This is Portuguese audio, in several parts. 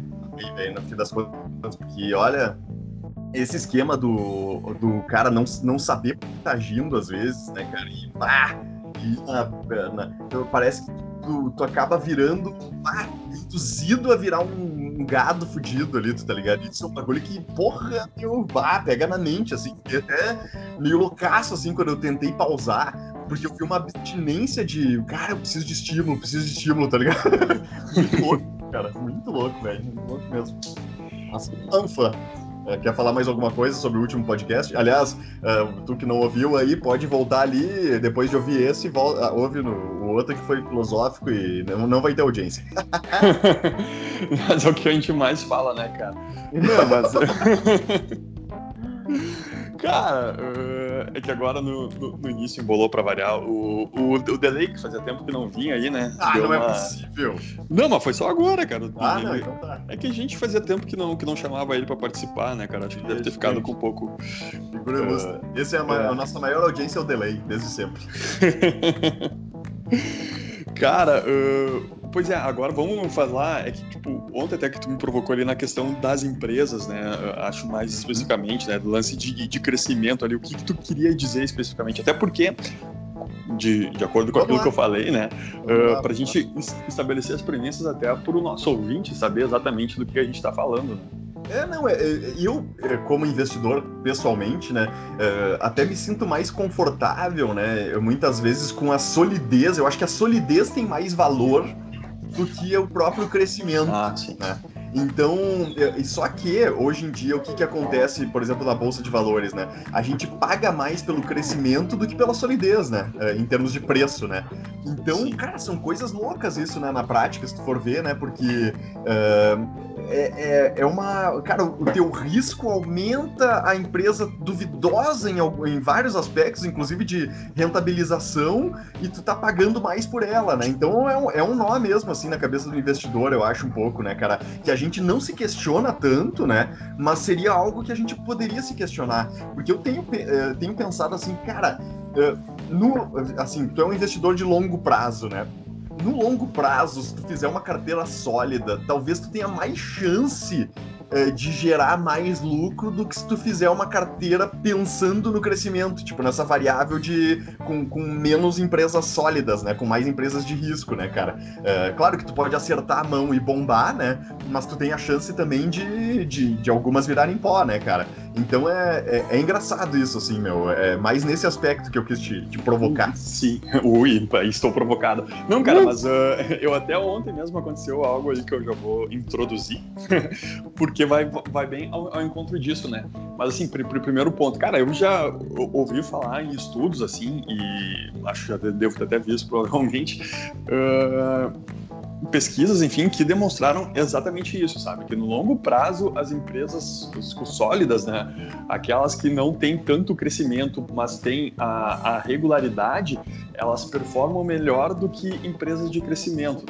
no fim das contas, porque olha, esse esquema do, do cara não, não saber que tá agindo às vezes, né, cara? E, pá, e na, na, então parece que tu, tu acaba virando, pá, induzido a virar um, um gado fudido ali, tu tá ligado? Isso é um bagulho que, porra, meu, pá, pega na mente, assim. Até meio loucaço, assim, quando eu tentei pausar, porque eu vi uma abstinência de, cara, eu preciso de estímulo, preciso de estímulo, tá ligado? cara, muito louco, velho, muito louco mesmo. Nossa, fã. É, quer falar mais alguma coisa sobre o último podcast? Aliás, uh, tu que não ouviu aí, pode voltar ali, depois de ouvir esse, volta, uh, ouve no, o outro que foi filosófico e não, não vai ter audiência. mas é o que a gente mais fala, né, cara? Não, mas... cara, é que agora no, no, no, início embolou pra variar o, o, o delay, que fazia tempo que não vinha aí, né? Ah, Deu não é uma... é possível. Não, mas foi só agora, cara. Ah, não, então tá. É que a gente fazia tempo que não, que não chamava ele pra participar, né, cara? Acho que deve ter ficado com um pouco. Uh, Esse é a, é. a nossa maior audiência, é o delay, desde sempre. cara, uh, Pois é, agora vamos falar, é que, tipo, ontem até que tu me provocou ali na questão das empresas, né, acho mais especificamente, né, do lance de, de crescimento ali, o que, que tu queria dizer especificamente, até porque de, de acordo com aquilo que eu falei, né? Uh, para a gente estabelecer as premissas até para o nosso ouvinte saber exatamente do que a gente está falando. Né? É, não, é, é, eu, é, como investidor, pessoalmente, né, é, até me sinto mais confortável, né, muitas vezes com a solidez, eu acho que a solidez tem mais valor do que o próprio crescimento. Ah, sim. Né? Então, só que hoje em dia o que, que acontece, por exemplo, na bolsa de valores, né? A gente paga mais pelo crescimento do que pela solidez, né? É, em termos de preço, né? Então, cara, são coisas loucas isso, né? Na prática, se tu for ver, né? Porque uh, é, é, é, uma. Cara, o teu risco aumenta a empresa duvidosa em, em vários aspectos, inclusive de rentabilização, e tu tá pagando mais por ela, né? Então é um, é um nó mesmo, assim, na cabeça do investidor, eu acho um pouco, né, cara? Que a gente não se questiona tanto, né? Mas seria algo que a gente poderia se questionar. Porque eu tenho, eh, tenho pensado assim, cara. Eh, no, assim, tu é um investidor de longo prazo, né? No longo prazo, se tu fizer uma carteira sólida, talvez tu tenha mais chance é, de gerar mais lucro do que se tu fizer uma carteira pensando no crescimento, tipo, nessa variável de com, com menos empresas sólidas, né? Com mais empresas de risco, né, cara? É, claro que tu pode acertar a mão e bombar, né? Mas tu tem a chance também de, de, de algumas virarem pó, né, cara? Então é, é, é, engraçado isso, assim, meu. É mais nesse aspecto que eu quis te, te provocar. Sim. Ui, estou provocado. Não, cara, mas uh, eu até ontem mesmo aconteceu algo aí que eu já vou introduzir, porque vai, vai bem ao, ao encontro disso, né? Mas assim, pr pr primeiro ponto, cara, eu já ouvi falar em estudos, assim, e acho que já devo ter até visto provavelmente. Uh, pesquisas, enfim, que demonstraram exatamente isso, sabe? Que no longo prazo as empresas sólidas, né, aquelas que não têm tanto crescimento, mas têm a, a regularidade, elas performam melhor do que empresas de crescimento.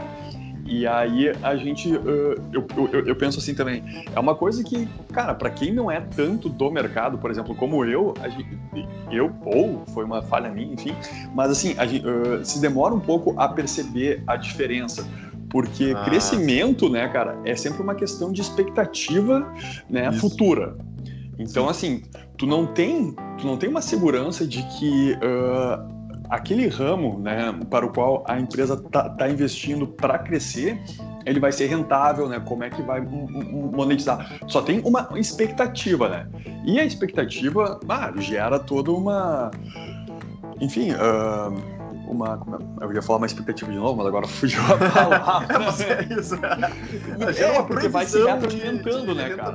E aí a gente, uh, eu, eu, eu, penso assim também, é uma coisa que, cara, para quem não é tanto do mercado, por exemplo, como eu, gente, eu, ou foi uma falha minha, enfim, mas assim, gente, uh, se demora um pouco a perceber a diferença. Porque ah. crescimento, né, cara, é sempre uma questão de expectativa, né, Isso. futura. Então, Sim. assim, tu não tem, tu não tem uma segurança de que uh, aquele ramo, né, para o qual a empresa tá, tá investindo para crescer, ele vai ser rentável, né? Como é que vai monetizar? Só tem uma expectativa, né? E a expectativa ah, gera toda uma, enfim. Uh uma. É, eu ia falar uma expectativa de novo, mas agora fugiu a palavra. mas é isso. É, é porque vai se retroalimentando, né, cara?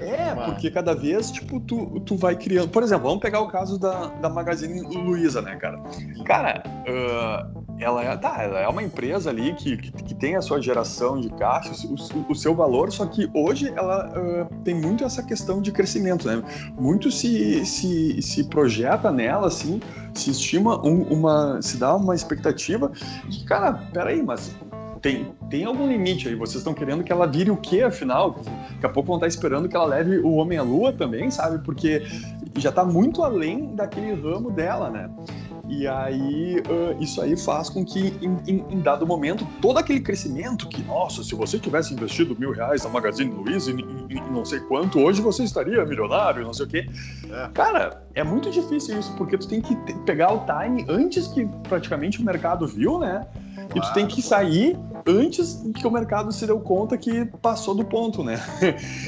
É, é uma... porque cada vez, tipo, tu, tu vai criando. Por exemplo, vamos pegar o caso da, da Magazine Luiza, né, cara? Cara, uh, ela é, tá, ela é uma empresa ali que, que, que tem a sua geração de caixa, o, o seu valor, só que hoje ela uh, tem muito essa questão de crescimento, né? Muito se, se, se projeta nela, assim, se estima um, uma, se dá uma expectativa de, cara, peraí, mas tem, tem algum limite aí? Vocês estão querendo que ela vire o quê, afinal? Daqui a pouco vão estar esperando que ela leve o Homem à Lua também, sabe? Porque já está muito além daquele ramo dela, né? E aí, uh, isso aí faz com que, em, em, em, dado momento, todo aquele crescimento que, nossa, se você tivesse investido mil reais na Magazine Luiza e, não sei quanto, hoje você estaria milionário, não sei o quê. É. Cara, é muito difícil isso, porque tu tem que pegar o time antes que praticamente o mercado viu, né? E tu tem que sair antes que o mercado se deu conta que passou do ponto, né?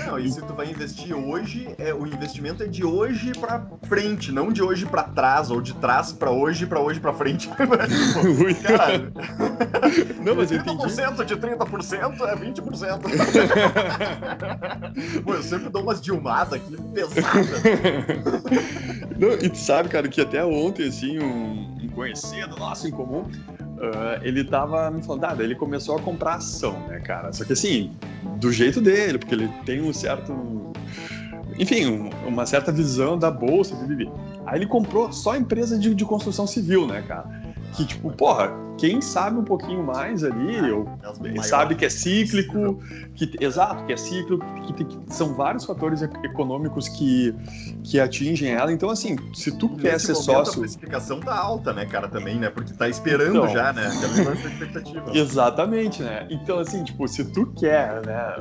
Não, e se tu vai investir hoje, é, o investimento é de hoje para frente, não de hoje para trás, ou de trás para hoje, para hoje para frente. Caralho. Não, mas eu entendi. 30% de 30% é 20%. Pô, eu sempre dou umas dilmadas aqui pesadas. Não, e tu sabe, cara, que até ontem, assim, um, um conhecido nosso em comum, Uh, ele tava me falando, ah, ele começou a comprar ação, né, cara? Só que assim, do jeito dele, porque ele tem um certo. Enfim, um, uma certa visão da bolsa, de Aí ele comprou só empresa de, de construção civil, né, cara? Que, tipo, porra, quem sabe um pouquinho mais ali, ou sabe que é cíclico, que, exato, que é cíclico, que, que, são vários fatores econômicos que, que atingem ela. Então, assim, se tu e quer ser sócio. A precificação tá alta, né, cara, também, né? Porque tá esperando então, já, né? Já expectativa. Exatamente, né? Então, assim, tipo, se tu quer, né,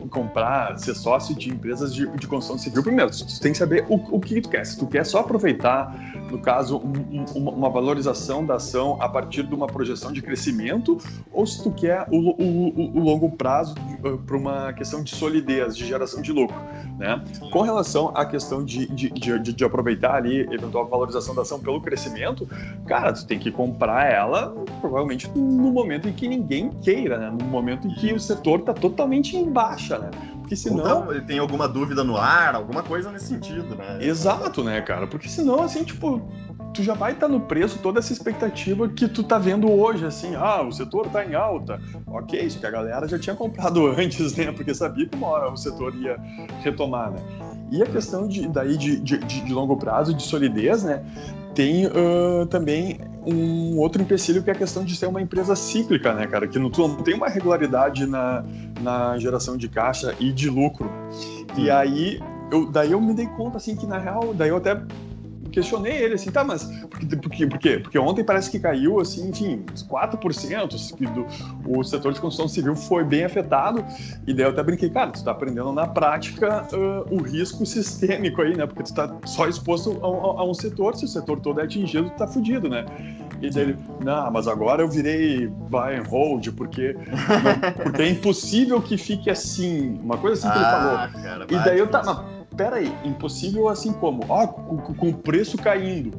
uh, comprar, ser sócio de empresas de, de construção civil, primeiro, tu tem que saber o, o que tu quer. Se tu quer só aproveitar, no caso, um, um, uma valorização da ação a partir partir de uma projeção de crescimento ou se tu quer o, o, o longo prazo uh, para uma questão de solidez, de geração de lucro. Né? Com relação à questão de, de, de, de aproveitar ali eventual valorização da ação pelo crescimento, cara, tu tem que comprar ela provavelmente no momento em que ninguém queira, né? no momento em que o setor está totalmente em baixa, né? Porque senão. Então, ele tem alguma dúvida no ar, alguma coisa nesse sentido, né? Exato, né, cara? Porque senão, assim, tipo, tu já vai estar tá no preço toda essa expectativa que tu tá vendo hoje, assim, ah, o setor tá em alta. Ok, isso que a galera já tinha comprado antes, né? Porque sabia que uma hora o setor ia retomar, né? E a questão de, daí de, de, de longo prazo, de solidez, né? Tem uh, também um outro empecilho que é a questão de ser uma empresa cíclica, né, cara? Que não, tu não tem uma regularidade na, na geração de caixa e de lucro. E aí, eu, daí eu me dei conta, assim, que na real, daí eu até questionei ele assim, tá, mas por, quê? por quê? Porque ontem parece que caiu, assim, enfim, uns 4% do, o setor de construção civil foi bem afetado, e daí eu até brinquei, cara, tu tá aprendendo na prática uh, o risco sistêmico aí, né? Porque tu tá só exposto a, a, a, um setor, se o setor todo é atingido, tu tá fudido, né? E daí ele, não, mas agora eu virei buy and hold, porque, porque é impossível que fique assim, uma coisa assim que ele ah, falou. Cara, e daí eu tava pera aí, impossível assim como? Ó, com, o preço caindo.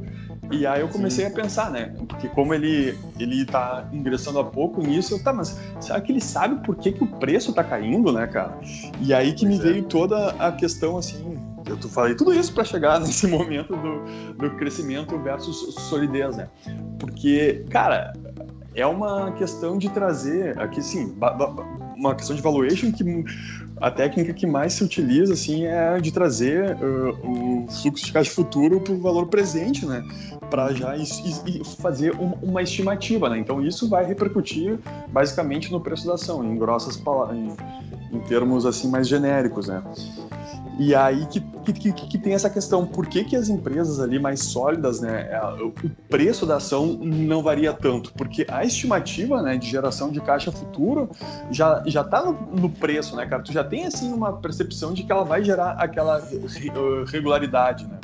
E aí eu comecei Sim. a pensar, né? Porque como ele ele tá ingressando há pouco nisso, eu, tá, mas será que ele sabe por que, que o preço tá caindo, né, cara? E aí que pois me é. veio toda a questão assim, eu falei tudo isso para chegar nesse momento do, do crescimento versus solidez, né? Porque, cara, é uma questão de trazer aqui sim, uma questão de valuation que a técnica que mais se utiliza assim é de trazer uh, o fluxo de caixa futuro para o valor presente, né? Para já fazer um, uma estimativa, né? Então isso vai repercutir basicamente no preço da ação, em grossas palavras, em, em termos assim mais genéricos, né? E aí que, que, que, tem essa questão, por que, que as empresas ali mais sólidas, né, é, o preço da ação não varia tanto? Porque a estimativa, né, de geração de caixa futuro já, já tá no, no preço, né, cara? Tu já tem, assim, uma percepção de que ela vai gerar aquela regularidade, né?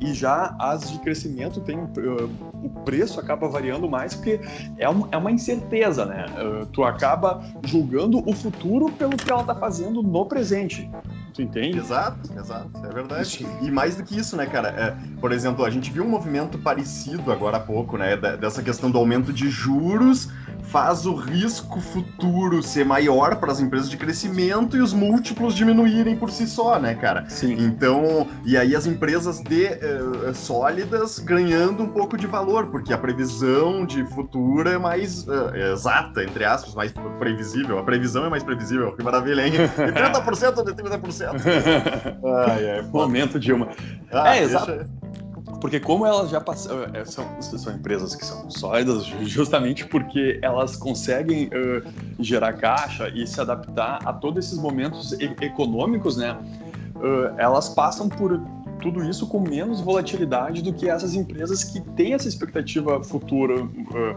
e já as de crescimento tem uh, o preço acaba variando mais porque é, um, é uma incerteza, né? Uh, tu acaba julgando o futuro pelo que ela está fazendo no presente. Tu entende? Exato, exato, é verdade. E mais do que isso, né, cara? É, por exemplo, a gente viu um movimento parecido agora há pouco, né? Dessa questão do aumento de juros faz o risco futuro ser maior para as empresas de crescimento e os múltiplos diminuírem por si só, né, cara? Sim. Então, e aí as empresas de uh, sólidas ganhando um pouco de valor, porque a previsão de futuro é mais uh, exata, entre aspas, mais previsível. A previsão é mais previsível, que maravilha, hein? De 30% de 30%. ai, ai, Momento, Dilma. Ah, é, exato. Porque como elas já passaram, é, são, são empresas que são sólidas justamente porque elas conseguem uh, gerar caixa e se adaptar a todos esses momentos e- econômicos, né? Uh, elas passam por tudo isso com menos volatilidade do que essas empresas que têm essa expectativa futura uh,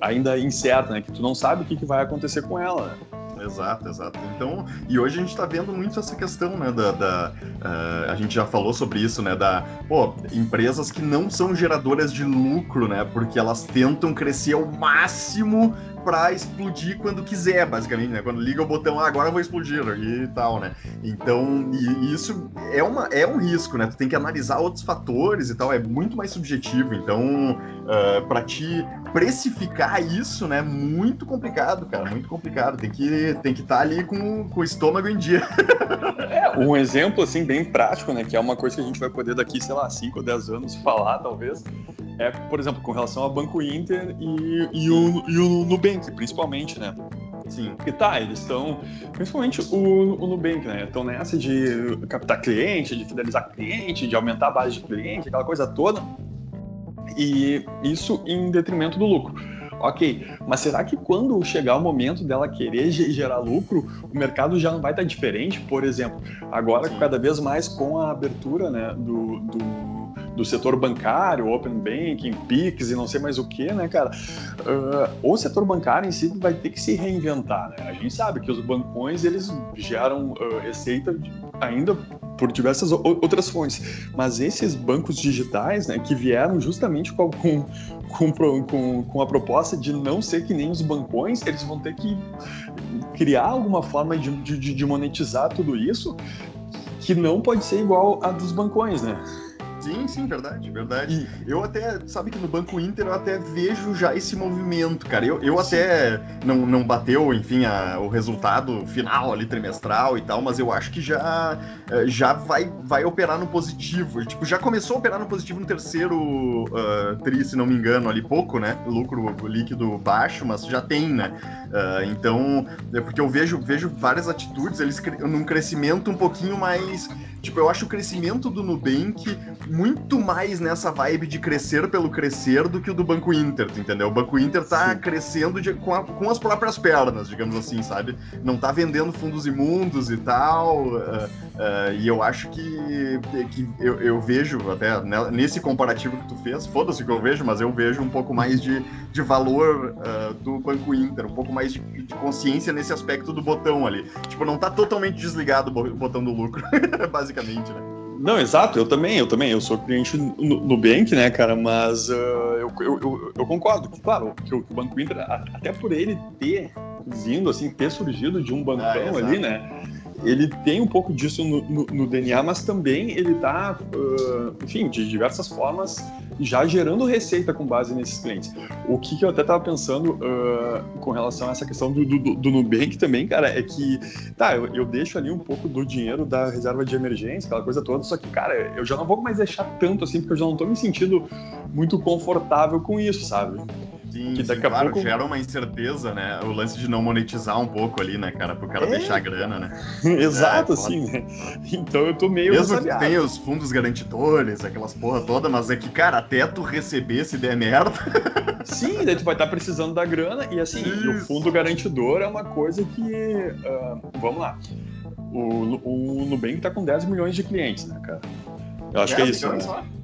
ainda incerta, né? Que tu não sabe o que, que vai acontecer com ela. Né? Exato, exato. Então, e hoje a gente está vendo muito essa questão, né, da, da uh, a gente já falou sobre isso, né, da, pô, empresas que não são geradoras de lucro, né, porque elas tentam crescer ao máximo para explodir quando quiser, basicamente, né? Quando liga o botão, ah, agora eu vou explodir e tal, né? Então, e, isso é, uma, é um risco, né? Tu tem que analisar outros fatores e tal, é muito mais subjetivo. Então, uh, ah, para te precificar isso, né? Muito complicado, cara, muito complicado. Tem que tem que estar tá ali com, com o estômago em dia. é, um exemplo, assim, bem prático, né? Que é uma coisa que a gente vai poder daqui, sei lá, 5 ou 10 anos falar, talvez é, por exemplo, com relação ao Banco Inter e, e, o, e o Nubank, principalmente, né? Sim. E tá, eles estão, principalmente o, o Nubank, né? Estão nessa de captar cliente, de fidelizar cliente, de aumentar a base de cliente, aquela coisa toda. E isso em detrimento do lucro. Ok, mas será que quando chegar o momento dela querer gerar lucro, o mercado já não vai estar diferente? Por exemplo, agora cada vez mais com a abertura né, do, do do setor bancário, Open Banking, PIX e não sei mais o que, né, cara? Uh, o setor bancário em si vai ter que se reinventar, né? A gente sabe que os bancões, eles geram uh, receita ainda por diversas outras fontes, mas esses bancos digitais, né, que vieram justamente com, com, com, com a proposta de não ser que nem os bancões, eles vão ter que criar alguma forma de, de, de monetizar tudo isso que não pode ser igual a dos bancões, né? Sim, sim, verdade, verdade. E eu até, sabe que no Banco Inter eu até vejo já esse movimento, cara. Eu, eu até não, não bateu, enfim, a, o resultado final ali, trimestral e tal, mas eu acho que já, eh, já vai, vai operar no positivo. Tipo, já começou a operar no positivo no terceiro uh, tri, se não me engano, ali pouco, né? Lucro líquido baixo, mas já tem, né? Uh, então, é porque eu vejo, vejo várias atitudes, eles num crescimento um pouquinho mais. Tipo, eu acho o crescimento do Nubank muito mais nessa vibe de crescer pelo crescer do que o do Banco Inter, entendeu? O Banco Inter tá Sim. crescendo de, com, a, com, as próprias pernas, digamos assim, sabe? Não tá vendendo fundos imundos e tal. Uh, uh, e eu acho que, que eu, eu vejo, até né, nesse comparativo que tu fez, foda-se que eu vejo, mas eu vejo um pouco mais de, de valor uh, do Banco Inter, um pouco mais de, de, consciência nesse aspecto do botão ali. Tipo, não tá totalmente desligado o botão do lucro, basicamente, né? Não, exato, eu também, eu também, eu sou cliente no Nubank, né, cara, mas uh, eu, eu, eu, eu, concordo que, claro, que o, Banco Inter, até por ele ter vindo, assim, ter surgido de um bancão ah, ali, né, ele tem um pouco disso no, no, no DNA, mas também ele tá, uh, enfim, de diversas formas, já gerando receita com base nesses clientes. O que, que eu até estava pensando uh, com relação a essa questão do, do, do, Nubank também, cara, é que, tá, eu, eu, deixo ali um pouco do dinheiro da reserva de emergência, aquela coisa toda, só que, cara, eu já não vou mais deixar tanto assim, porque eu já não estou me sentindo muito confortável com isso, sabe? Sim, que daqui sim, a claro, pouco... gera uma incerteza, né? O lance de não monetizar um pouco ali, né, cara? Pro cara é. deixar a grana, né? Exato, é, assim, né? Então eu tô meio Mesmo que tenha os fundos garantidores, aquelas porra toda, mas é que, cara, até tu receber se der merda... Sim, daí tu vai estar tá precisando da grana e assim, e o fundo garantidor é uma coisa que... Uh, vamos lá. O, o Nubank tá com 10 milhões de clientes, né, cara? Eu acho que é isso. Né?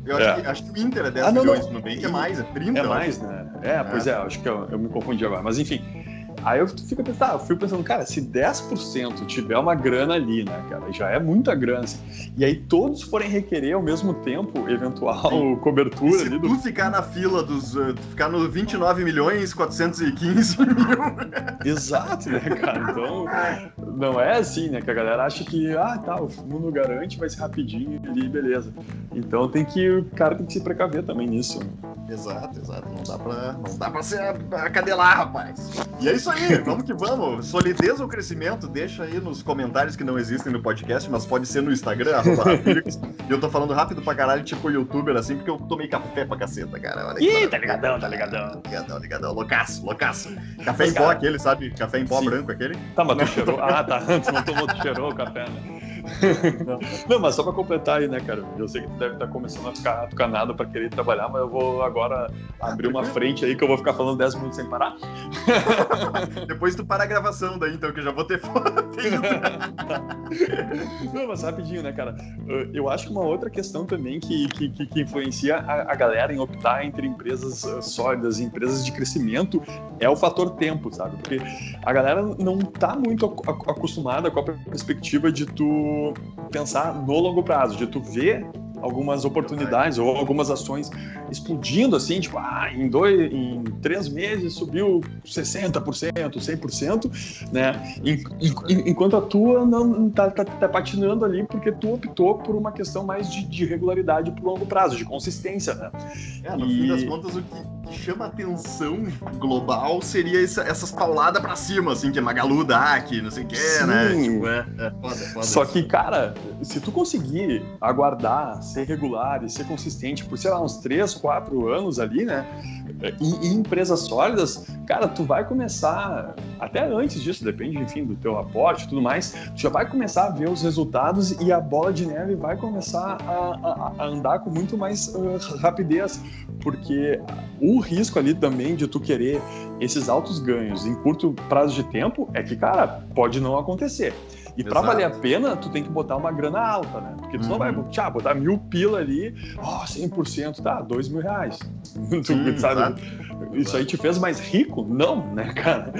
Eu é. acho, que, acho, que, o Inter é 10 ah, não, milhões, não. no Nubank é mais, é 30. É mais, né? É, pois é, é acho que eu, eu me confundi agora. Mas enfim, Aí eu fico pensando, tá, eu fico pensando, cara, se 10% tiver uma grana ali, né, cara, já é muita grana. Assim, e aí todos forem requerer ao mesmo tempo eventual Sim. cobertura e se ali. Se tu ficar na fila dos. Uh, ficar no 29 milhões 415 mil. Exato, né, cara? Então, não é assim, né? Que a galera acha que, ah, tá, o fundo garante, vai ser rapidinho ali, beleza. Então tem que. O cara tem que se precaver também nisso. Exato, exato. Não dá pra, não dá pra se acadelar, rapaz. E é isso aí, vamos que vamos. Solidez ou crescimento? Deixa aí nos comentários que não existem no podcast, mas pode ser no Instagram, E eu tô falando rápido pra caralho, tipo youtuber, assim, porque eu tomei café pra caceta, cara. Olha Ih, tá ligadão, tá ligadão. Ligadão, ligadão. Loucaço, loucaço. Café em pó aquele, sabe? Café em pó Sim. branco aquele? Tá, mas tu cheirou. Ah, tá. Antes não tomou, tu cheirou o café, né? Não, mas só para completar aí, né, cara? Eu sei que tu deve estar tá começando a ficar tucanado para querer trabalhar, mas eu vou agora abrir uma frente aí que eu vou ficar falando 10 minutos sem parar. Depois tu para a gravação daí, então, que eu já vou ter Não, mas rapidinho, né, cara? Eu acho que uma outra questão também que, que, que influencia a, a, galera em optar entre empresas uh, sólidas e empresas de crescimento é o fator tempo, sabe? Porque a galera não tá muito acostumada com a perspectiva de tu pensar no longo prazo, de tu ver algumas oportunidades ou algumas ações explodindo assim, tipo, ah, em, dois, em três meses subiu 60%, 100%, né? Enquanto a tua não tá, tá, tá, patinando ali porque tu optou por uma questão mais de, de regularidade pro longo prazo, de consistência, né? É, no e... fim das contas, o que, chama atenção global seria essa, essas pauladas pra cima, assim, que é Magalu, DAC, não sei o que, né? Tipo, é, é foda, foda. Só que, cara, se tu conseguir aguardar ser regular e ser consistente por, sei lá, uns 3, 4 anos ali, né? E, e, empresas sólidas, cara, tu vai começar, até antes disso, depende, enfim, do teu aporte e tudo mais, tu já vai começar a ver os resultados e a bola de neve vai começar a, a, a andar com muito mais uh, rapidez, porque o risco ali também de tu querer esses altos ganhos em curto prazo de tempo é que, cara, pode não acontecer. E para valer a pena, tu tem que botar uma grana alta, né? Porque tu uhum. não vai uhum. tchá, botar mil pila ali, ó, oh, 100%, tá, dois mil reais. tu, sabe? Isso aí te fez mais rico? Não, né, cara?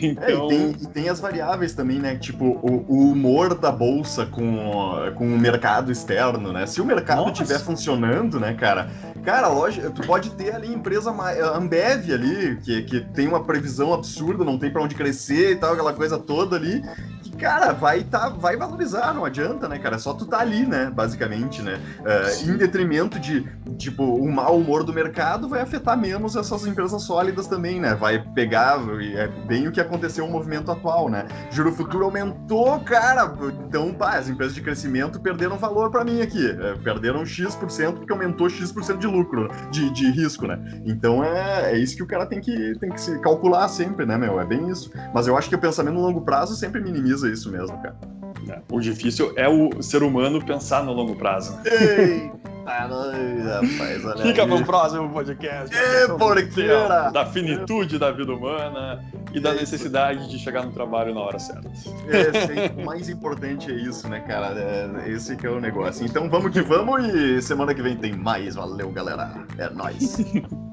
Então... É, e, então tem, e, tem, as variáveis também, né? Tipo, o, o, humor da bolsa com, com o mercado externo, né? Se o mercado estiver funcionando, né, cara? Cara, lógico, tu pode ter ali empresa Ambev ali, que, que tem uma previsão absurda, não tem para onde crescer e tal, aquela coisa toda ali cara, vai, tá, vai valorizar, não adianta, né, cara? É só tu tá ali, né, basicamente, né? Uh, em detrimento de, tipo, o mau humor do mercado vai afetar menos essas empresas sólidas também, né? Vai pegar, é bem o que aconteceu no movimento atual, né? Juro futuro aumentou, cara, então, pá, as empresas de crescimento perderam valor para mim aqui, é, perderam X% porque aumentou X% de lucro, de, de risco, né? Então é, é isso que o cara tem que, tem que se calcular sempre, né, meu? É bem isso. Mas eu acho que o pensamento no longo prazo sempre minimiza isso mesmo, cara. É, o difícil é o ser humano pensar no longo prazo. Eita, rapaz, olha Fica aí. no próximo podcast. É, porqueira! Da finitude da vida humana e da necessidade de chegar no trabalho na hora certa. É, o mais importante é isso, né, cara? É, esse que é o negócio. Então vamos que vamos e semana que vem tem mais. Valeu, galera. É nóis.